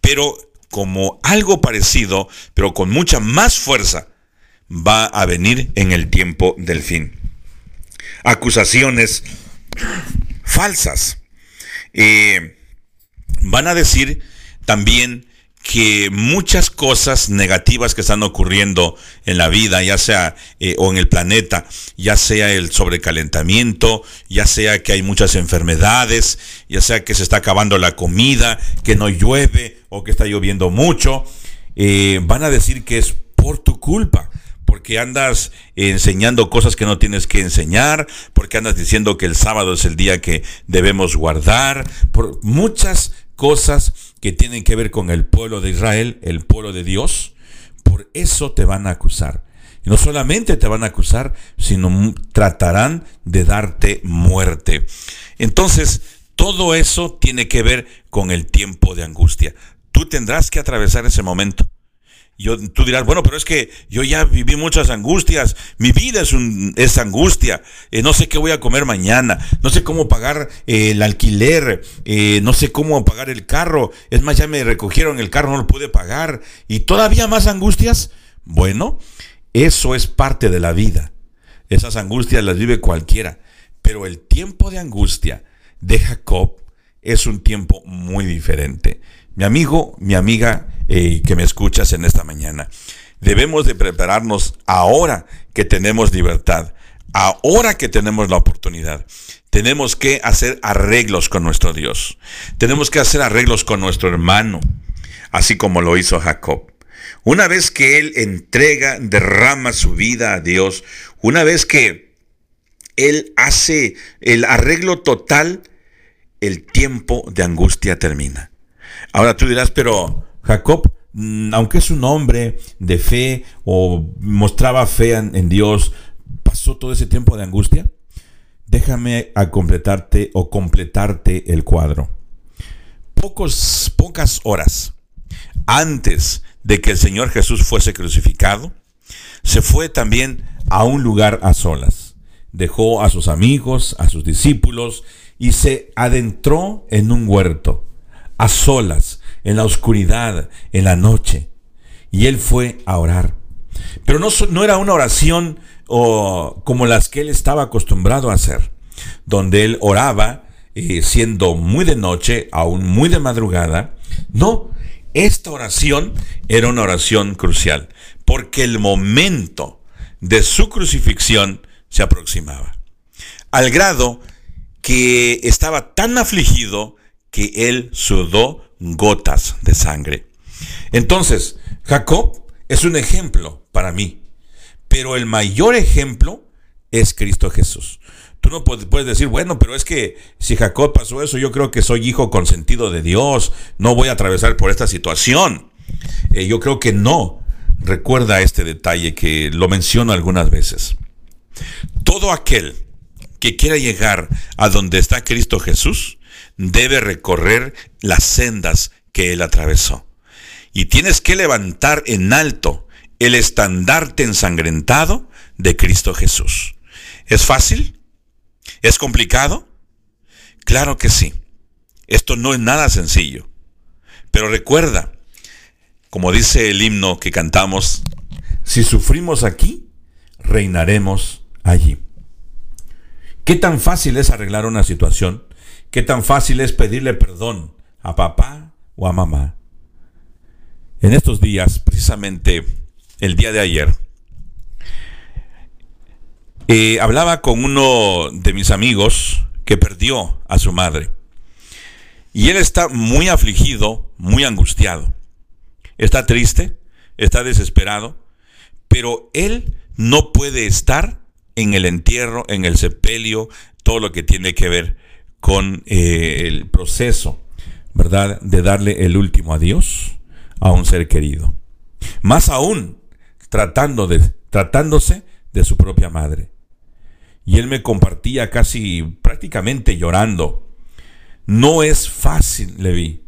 pero como algo parecido, pero con mucha más fuerza, va a venir en el tiempo del fin. Acusaciones falsas. Eh, van a decir también que muchas cosas negativas que están ocurriendo en la vida, ya sea eh, o en el planeta, ya sea el sobrecalentamiento, ya sea que hay muchas enfermedades, ya sea que se está acabando la comida, que no llueve o que está lloviendo mucho, eh, van a decir que es por tu culpa porque andas enseñando cosas que no tienes que enseñar, porque andas diciendo que el sábado es el día que debemos guardar, por muchas cosas que tienen que ver con el pueblo de Israel, el pueblo de Dios, por eso te van a acusar. Y no solamente te van a acusar, sino tratarán de darte muerte. Entonces, todo eso tiene que ver con el tiempo de angustia. Tú tendrás que atravesar ese momento. Yo, tú dirás, bueno, pero es que yo ya viví muchas angustias, mi vida es, un, es angustia, eh, no sé qué voy a comer mañana, no sé cómo pagar eh, el alquiler, eh, no sé cómo pagar el carro, es más, ya me recogieron el carro, no lo pude pagar, y todavía más angustias. Bueno, eso es parte de la vida, esas angustias las vive cualquiera, pero el tiempo de angustia de Jacob es un tiempo muy diferente. Mi amigo, mi amiga, que me escuchas en esta mañana. Debemos de prepararnos ahora que tenemos libertad, ahora que tenemos la oportunidad. Tenemos que hacer arreglos con nuestro Dios. Tenemos que hacer arreglos con nuestro hermano, así como lo hizo Jacob. Una vez que él entrega, derrama su vida a Dios, una vez que él hace el arreglo total, el tiempo de angustia termina. Ahora tú dirás, pero Jacob, mm, aunque es un hombre de fe o mostraba fe en, Dios, ¿pasó todo ese tiempo de angustia? Déjame a completarte o completarte el cuadro. Pocos, pocas horas antes de que el Señor Jesús fuese crucificado, se fue también a un lugar a solas. Dejó a sus amigos, a sus discípulos y se adentró en un huerto, a solas, en la oscuridad, en la noche. Y él fue a orar. Pero no, no era una oración como las que él estaba acostumbrado a hacer, donde él oraba eh, siendo muy de noche, aún muy de madrugada. No, esta oración era una oración crucial, porque el momento de su crucifixión se aproximaba, al grado que estaba tan afligido que él sudó gotas de sangre. Entonces, Jacob es un ejemplo para mí, pero el mayor ejemplo es Cristo Jesús. Tú no puedes decir, bueno, pero es que si Jacob pasó eso, yo creo que soy hijo consentido de Dios, no voy a atravesar por esta situación. Eh, yo creo que no. Recuerda este detalle que lo menciono algunas veces. Todo aquel que quiera llegar a donde está Cristo Jesús debe recorrer las sendas que él atravesó. Y tienes que levantar en alto el estandarte ensangrentado de Cristo Jesús. ¿Es fácil? ¿Es complicado? Claro que sí. Esto no es nada sencillo. Pero recuerda, como dice el himno que cantamos, si sufrimos aquí, reinaremos allí. ¿Qué tan fácil es arreglar una situación? ¿Qué tan fácil es pedirle perdón a papá o a mamá? En estos días, precisamente el día de ayer, eh, hablaba con uno de mis amigos que perdió a su madre. Y él está muy afligido, muy angustiado. Está triste, está desesperado, pero él no puede estar en el entierro, en el sepelio, todo lo que tiene que ver con eh, el proceso, ¿verdad? De darle el último adiós a un ser querido. Más aún, tratando de, tratándose de su propia madre y él me compartía casi prácticamente llorando. No es fácil, Levi.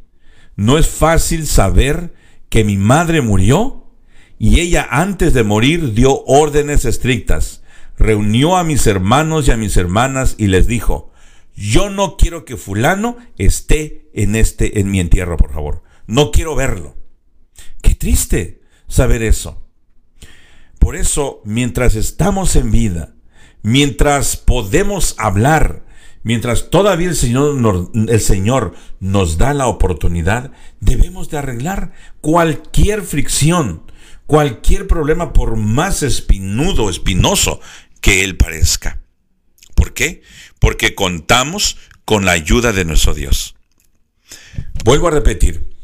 No es fácil saber que mi madre murió y ella antes de morir dio órdenes estrictas. Reunió a mis hermanos y a mis hermanas y les dijo, yo no quiero que fulano esté en este en mi entierro, por favor. No quiero verlo. Qué triste saber eso. Por eso, mientras estamos en vida, mientras podemos hablar, mientras todavía el Señor, nos, el Señor nos da la oportunidad, debemos de arreglar cualquier fricción, cualquier problema, por más espinudo, espinoso que él parezca. ¿Por qué? Porque contamos con la ayuda de nuestro Dios. Vuelvo a repetir,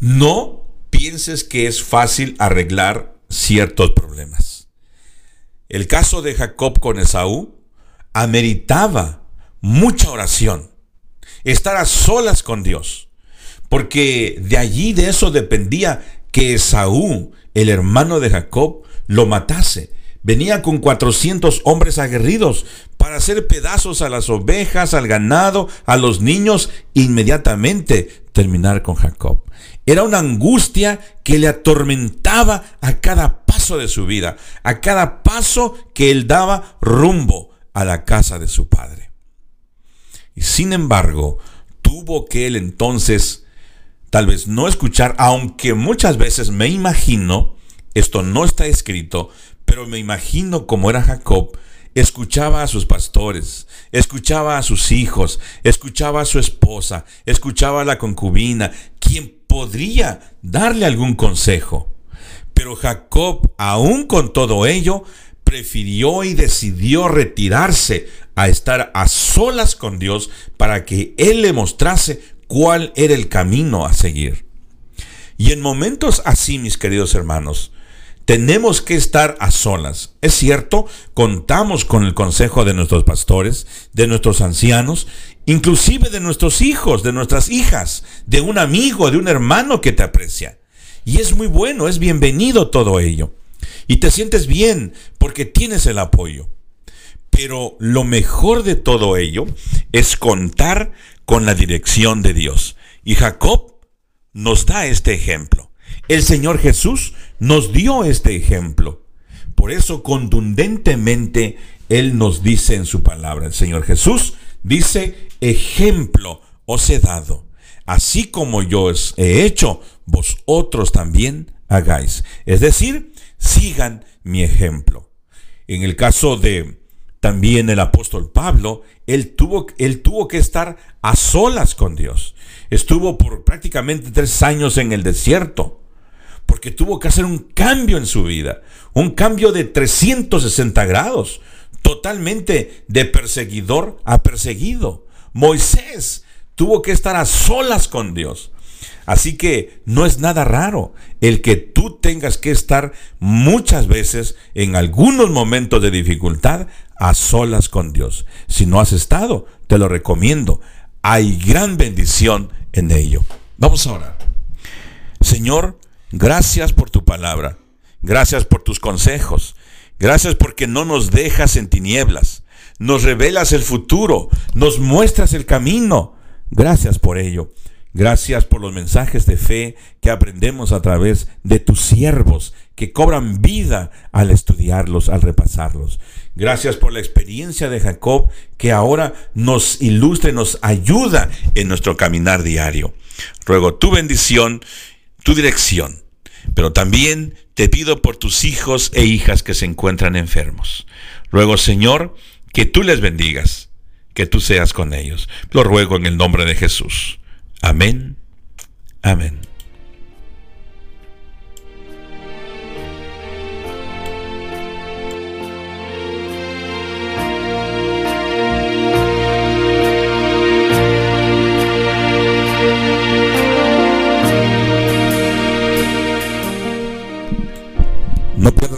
no pienses que es fácil arreglar ciertos problemas. El caso de Jacob con Esaú ameritaba mucha oración, estar a solas con Dios, porque de allí, de eso dependía que Esaú, el hermano de Jacob, lo matase. Venía con 400 hombres aguerridos para hacer pedazos a las ovejas, al ganado, a los niños, inmediatamente terminar con Jacob. Era una angustia que le atormentaba a cada paso de su vida, a cada paso que él daba rumbo a la casa de su padre. Y sin embargo, tuvo que él entonces tal vez no escuchar, aunque muchas veces me imagino, esto no está escrito, pero me imagino cómo era Jacob, escuchaba a sus pastores, escuchaba a sus hijos, escuchaba a su esposa, escuchaba a la concubina, quien podría darle algún consejo. Pero Jacob, aún con todo ello, prefirió y decidió retirarse a estar a solas con Dios para que Él le mostrase cuál era el camino a seguir. Y en momentos así, mis queridos hermanos, tenemos que estar a solas. Es cierto, contamos con el consejo de nuestros pastores, de nuestros ancianos, inclusive de nuestros hijos, de nuestras hijas, de un amigo, de un hermano que te aprecia. Y es muy bueno, es bienvenido todo ello. Y te sientes bien porque tienes el apoyo. Pero lo mejor de todo ello es contar con la dirección de Dios. Y Jacob nos da este ejemplo. El Señor Jesús nos dio este ejemplo. Por eso contundentemente Él nos dice en su palabra, el Señor Jesús dice, ejemplo os he dado. Así como yo os he hecho, vosotros también hagáis. Es decir, sigan mi ejemplo. En el caso de también el apóstol Pablo, él tuvo, él tuvo que estar a solas con Dios. Estuvo por prácticamente tres años en el desierto porque tuvo que hacer un cambio en su vida, un cambio de 360 grados, totalmente de perseguidor a perseguido. Moisés tuvo que estar a solas con Dios. Así que no es nada raro el que tú tengas que estar muchas veces en algunos momentos de dificultad a solas con Dios. Si no has estado, te lo recomiendo. Hay gran bendición en ello. Vamos a orar. Señor, Gracias por tu palabra. Gracias por tus consejos. Gracias porque no nos dejas en tinieblas. Nos revelas el futuro. Nos muestras el camino. Gracias por ello. Gracias por los mensajes de fe que aprendemos a través de tus siervos, que cobran vida al estudiarlos, al repasarlos. Gracias por la experiencia de Jacob que ahora nos ilustra nos ayuda en nuestro caminar diario. Ruego tu bendición, tu dirección pero también te pido por tus hijos e hijas que se encuentran enfermos. Ruego, Señor, que tú les bendigas, que tú seas con ellos. Lo ruego en el nombre de Jesús. Amén. Amén.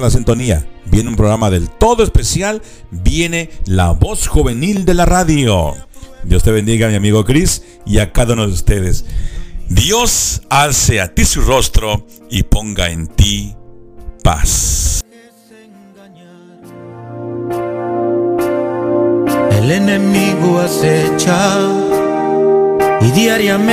La sintonía. Viene un programa del todo especial. Viene la voz juvenil de la radio. Dios te bendiga, mi amigo Chris, y a cada uno de ustedes. Dios alce a ti su rostro y ponga en ti paz. El enemigo acecha y diariamente